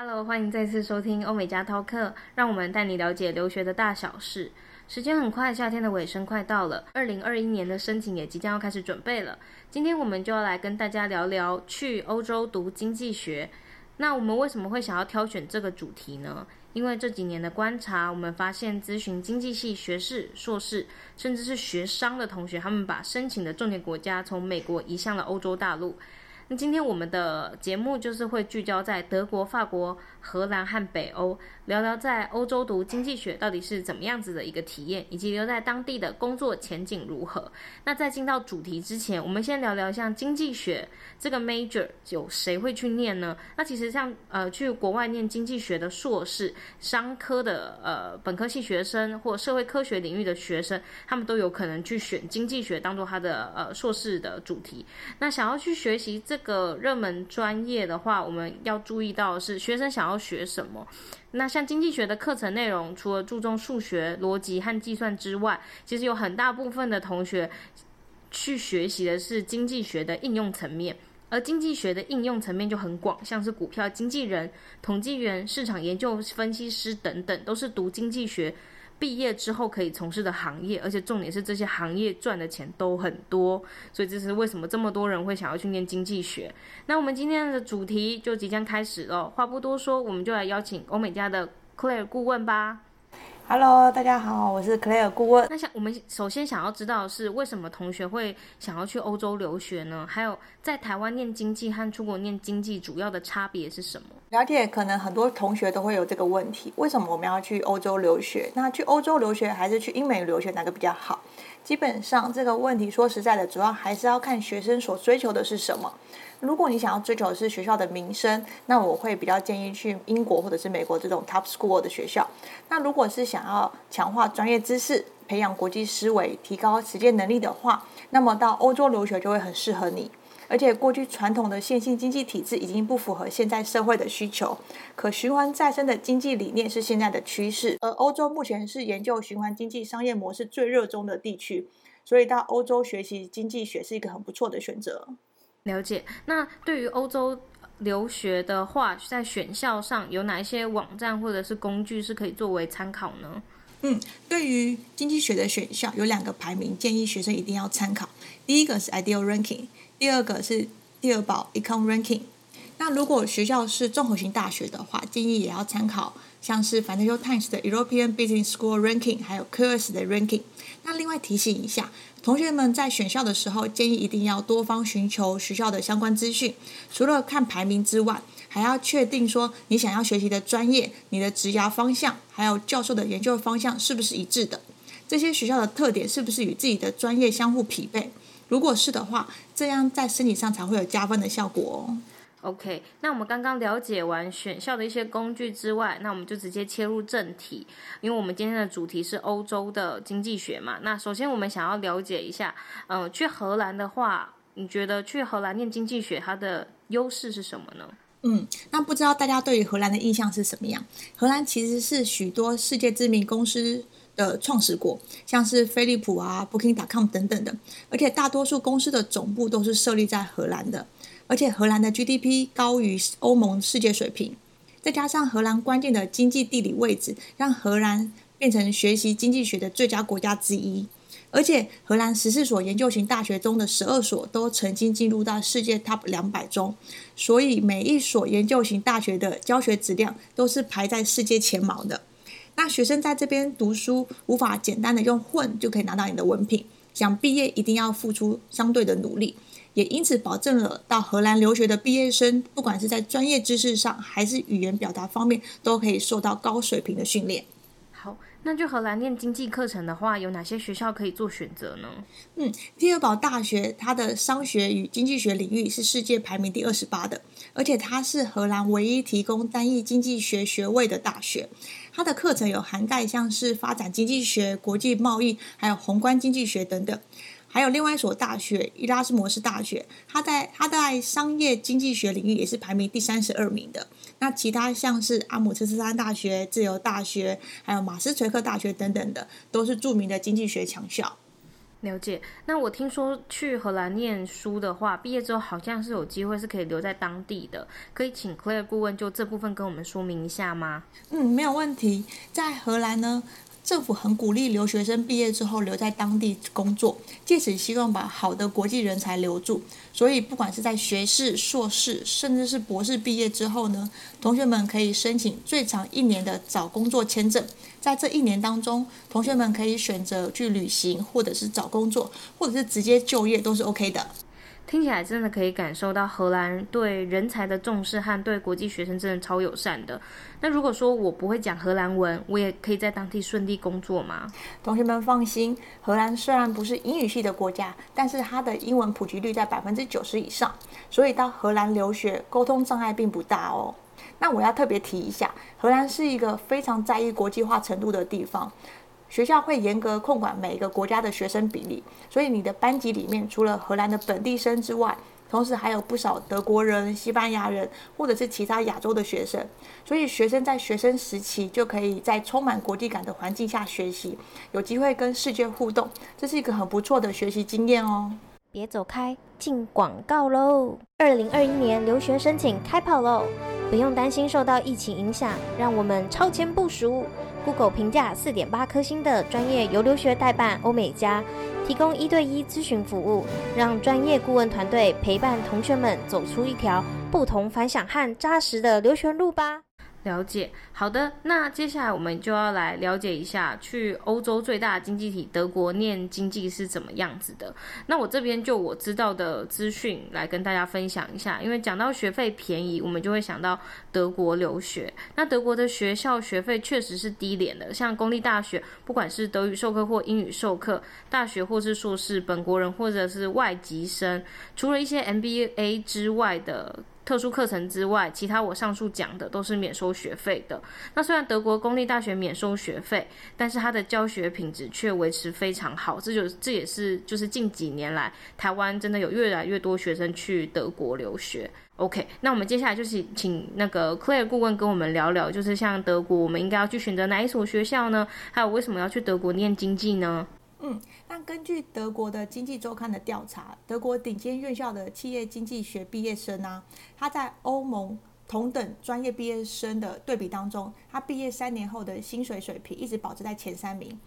Hello，欢迎再次收听欧美家涛课，让我们带你了解留学的大小事。时间很快，夏天的尾声快到了，二零二一年的申请也即将要开始准备了。今天我们就要来跟大家聊聊去欧洲读经济学。那我们为什么会想要挑选这个主题呢？因为这几年的观察，我们发现咨询经济系学士、硕士，甚至是学商的同学，他们把申请的重点国家从美国移向了欧洲大陆。那今天我们的节目就是会聚焦在德国、法国、荷兰和北欧，聊聊在欧洲读经济学到底是怎么样子的一个体验，以及留在当地的工作前景如何。那在进到主题之前，我们先聊聊像经济学这个 major 有谁会去念呢？那其实像呃去国外念经济学的硕士、商科的呃本科系学生或社会科学领域的学生，他们都有可能去选经济学当做他的呃硕士的主题。那想要去学习这这个热门专业的话，我们要注意到的是学生想要学什么。那像经济学的课程内容，除了注重数学、逻辑和计算之外，其实有很大部分的同学去学习的是经济学的应用层面。而经济学的应用层面就很广，像是股票经纪人、统计员、市场研究分析师等等，都是读经济学。毕业之后可以从事的行业，而且重点是这些行业赚的钱都很多，所以这是为什么这么多人会想要去念经济学。那我们今天的主题就即将开始了，话不多说，我们就来邀请欧美家的 Claire 顾问吧。Hello，大家好，我是 Claire 顾问。那想我们首先想要知道的是，为什么同学会想要去欧洲留学呢？还有在台湾念经济和出国念经济主要的差别是什么？了解，可能很多同学都会有这个问题：为什么我们要去欧洲留学？那去欧洲留学还是去英美留学，哪个比较好？基本上这个问题说实在的，主要还是要看学生所追求的是什么。如果你想要追求的是学校的名声，那我会比较建议去英国或者是美国这种 top school 的学校。那如果是想要强化专业知识、培养国际思维、提高实践能力的话，那么到欧洲留学就会很适合你。而且过去传统的线性经济体制已经不符合现在社会的需求，可循环再生的经济理念是现在的趋势。而欧洲目前是研究循环经济商业模式最热衷的地区，所以到欧洲学习经济学是一个很不错的选择。了解。那对于欧洲留学的话，在选校上有哪一些网站或者是工具是可以作为参考呢？嗯，对于经济学的选校，有两个排名建议学生一定要参考。第一个是 Ideal Ranking，第二个是第二宝 Econ Ranking。那如果学校是综合型大学的话，建议也要参考像是 Financial Times 的 European Business School Ranking，还有 QS 的 Ranking。那另外提醒一下。同学们在选校的时候，建议一定要多方寻求学校的相关资讯。除了看排名之外，还要确定说你想要学习的专业、你的职涯方向，还有教授的研究方向是不是一致的。这些学校的特点是不是与自己的专业相互匹配？如果是的话，这样在申请上才会有加分的效果哦。OK，那我们刚刚了解完选校的一些工具之外，那我们就直接切入正题，因为我们今天的主题是欧洲的经济学嘛。那首先我们想要了解一下，嗯、去荷兰的话，你觉得去荷兰念经济学它的优势是什么呢？嗯，那不知道大家对于荷兰的印象是什么样？荷兰其实是许多世界知名公司的创始国，像是飞利浦啊、Booking.com 等等的，而且大多数公司的总部都是设立在荷兰的。而且荷兰的 GDP 高于欧盟世界水平，再加上荷兰关键的经济地理位置，让荷兰变成学习经济学的最佳国家之一。而且荷兰十四所研究型大学中的十二所都曾经进入到世界 Top 两百中，所以每一所研究型大学的教学质量都是排在世界前茅的。那学生在这边读书，无法简单的用混就可以拿到你的文凭，想毕业一定要付出相对的努力。也因此保证了到荷兰留学的毕业生，不管是在专业知识上还是语言表达方面，都可以受到高水平的训练。好，那就荷兰念经济课程的话，有哪些学校可以做选择呢？嗯，蒂尔堡大学它的商学与经济学领域是世界排名第二十八的，而且它是荷兰唯一提供单一经济学学位的大学。它的课程有涵盖像是发展经济学、国际贸易，还有宏观经济学等等。还有另外一所大学，伊拉斯摩斯大学，它在它在商业经济学领域也是排名第三十二名的。那其他像是阿姆斯特丹大学、自由大学，还有马斯垂克大学等等的，都是著名的经济学强校。了解。那我听说去荷兰念书的话，毕业之后好像是有机会是可以留在当地的，可以请 Claire 顾问就这部分跟我们说明一下吗？嗯，没有问题。在荷兰呢，政府很鼓励留学生毕业之后留在当地工作，借此希望把好的国际人才留住。所以，不管是在学士、硕士，甚至是博士毕业之后呢，同学们可以申请最长一年的找工作签证。在这一年当中，同学们可以选择去旅行，或者是找工作，或者是直接就业，都是 OK 的。听起来真的可以感受到荷兰对人才的重视和对国际学生真的超友善的。那如果说我不会讲荷兰文，我也可以在当地顺利工作吗？同学们放心，荷兰虽然不是英语系的国家，但是它的英文普及率在百分之九十以上，所以到荷兰留学沟通障碍并不大哦。那我要特别提一下，荷兰是一个非常在意国际化程度的地方。学校会严格控管每一个国家的学生比例，所以你的班级里面除了荷兰的本地生之外，同时还有不少德国人、西班牙人或者是其他亚洲的学生。所以学生在学生时期就可以在充满国际感的环境下学习，有机会跟世界互动，这是一个很不错的学习经验哦。别走开，进广告喽！二零二一年留学申请开跑喽！不用担心受到疫情影响，让我们超前部署。Google 评价四点八颗星的专业游留学代办欧美家，提供一对一咨询服务，让专业顾问团队陪伴同学们走出一条不同凡响和扎实的留学路吧。了解，好的，那接下来我们就要来了解一下去欧洲最大的经济体德国念经济是怎么样子的。那我这边就我知道的资讯来跟大家分享一下，因为讲到学费便宜，我们就会想到德国留学。那德国的学校学费确实是低廉的，像公立大学，不管是德语授课或英语授课，大学或是硕士，本国人或者是外籍生，除了一些 MBA 之外的。特殊课程之外，其他我上述讲的都是免收学费的。那虽然德国公立大学免收学费，但是它的教学品质却维持非常好。这就这也是就是近几年来台湾真的有越来越多学生去德国留学。OK，那我们接下来就是请那个 Clare 顾问跟我们聊聊，就是像德国，我们应该要去选择哪一所学校呢？还有为什么要去德国念经济呢？嗯，那根据德国的经济周刊的调查，德国顶尖院校的企业经济学毕业生啊，他在欧盟同等专业毕业生的对比当中，他毕业三年后的薪水水平一直保持在前三名。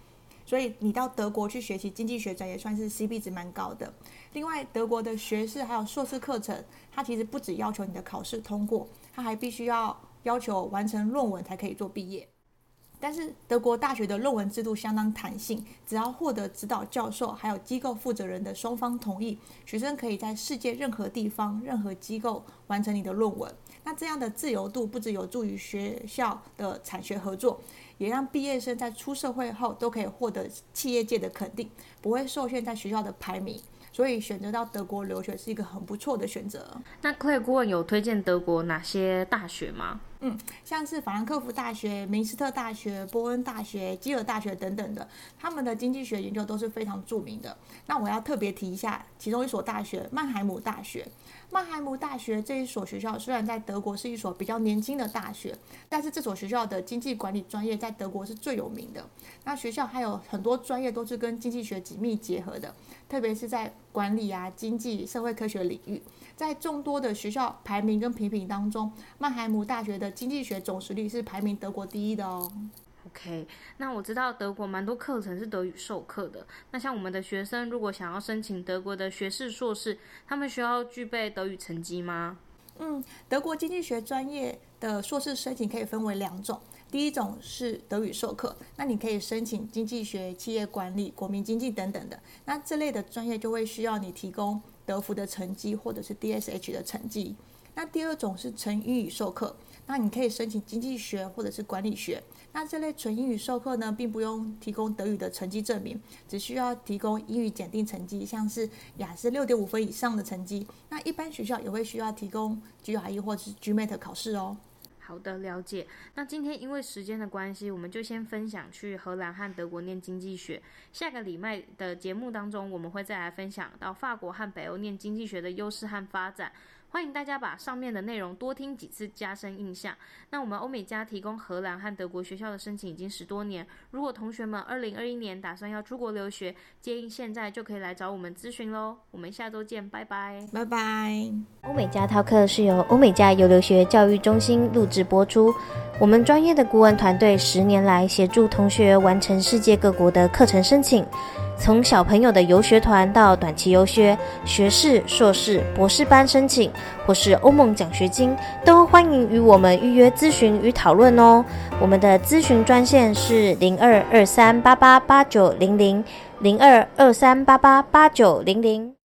所以你到德国去学习经济学专业，算是 CP 值蛮高的。另外，德国的学士还有硕士课程，它其实不只要求你的考试通过，它还必须要要求完成论文才可以做毕业。但是德国大学的论文制度相当弹性，只要获得指导教授还有机构负责人的双方同意，学生可以在世界任何地方、任何机构完成你的论文。那这样的自由度不只有助于学校的产学合作，也让毕业生在出社会后都可以获得企业界的肯定，不会受限在学校的排名。所以选择到德国留学是一个很不错的选择。那 Claire 顾问有推荐德国哪些大学吗？嗯，像是法兰克福大学、明斯特大学、波恩大学、基尔大学等等的，他们的经济学研究都是非常著名的。那我要特别提一下其中一所大学——曼海姆大学。曼海姆大学这一所学校虽然在德国是一所比较年轻的大学，但是这所学校的经济管理专业在德国是最有名的。那学校还有很多专业都是跟经济学紧密结合的，特别是在管理啊、经济、社会科学领域。在众多的学校排名跟评比当中，曼海姆大学的经济学总实力是排名德国第一的哦。OK，那我知道德国蛮多课程是德语授课的。那像我们的学生如果想要申请德国的学士、硕士，他们需要具备德语成绩吗？嗯，德国经济学专业的硕士申请可以分为两种，第一种是德语授课，那你可以申请经济学、企业管理、国民经济等等的。那这类的专业就会需要你提供德福的成绩或者是 DSH 的成绩。那第二种是纯英语授课，那你可以申请经济学或者是管理学。那这类纯英语授课呢，并不用提供德语的成绩证明，只需要提供英语检定成绩，像是雅思六点五分以上的成绩。那一般学校也会需要提供 GRE 或者是 GMAT 考试哦。好的，了解。那今天因为时间的关系，我们就先分享去荷兰和德国念经济学。下个礼拜的节目当中，我们会再来分享到法国和北欧念经济学的优势和发展。欢迎大家把上面的内容多听几次，加深印象。那我们欧美家提供荷兰和德国学校的申请已经十多年，如果同学们二零二一年打算要出国留学，建议现在就可以来找我们咨询喽。我们下周见，拜拜，拜拜。欧美家 Talk 是由欧美家游留学教育中心录制播出，我们专业的顾问团队十年来协助同学完成世界各国的课程申请。从小朋友的游学团到短期游学、学士、硕士、博士班申请，或是欧盟奖学金，都欢迎与我们预约咨询与讨论哦。我们的咨询专线是零二二三八八八九零零零二二三八八八九零零。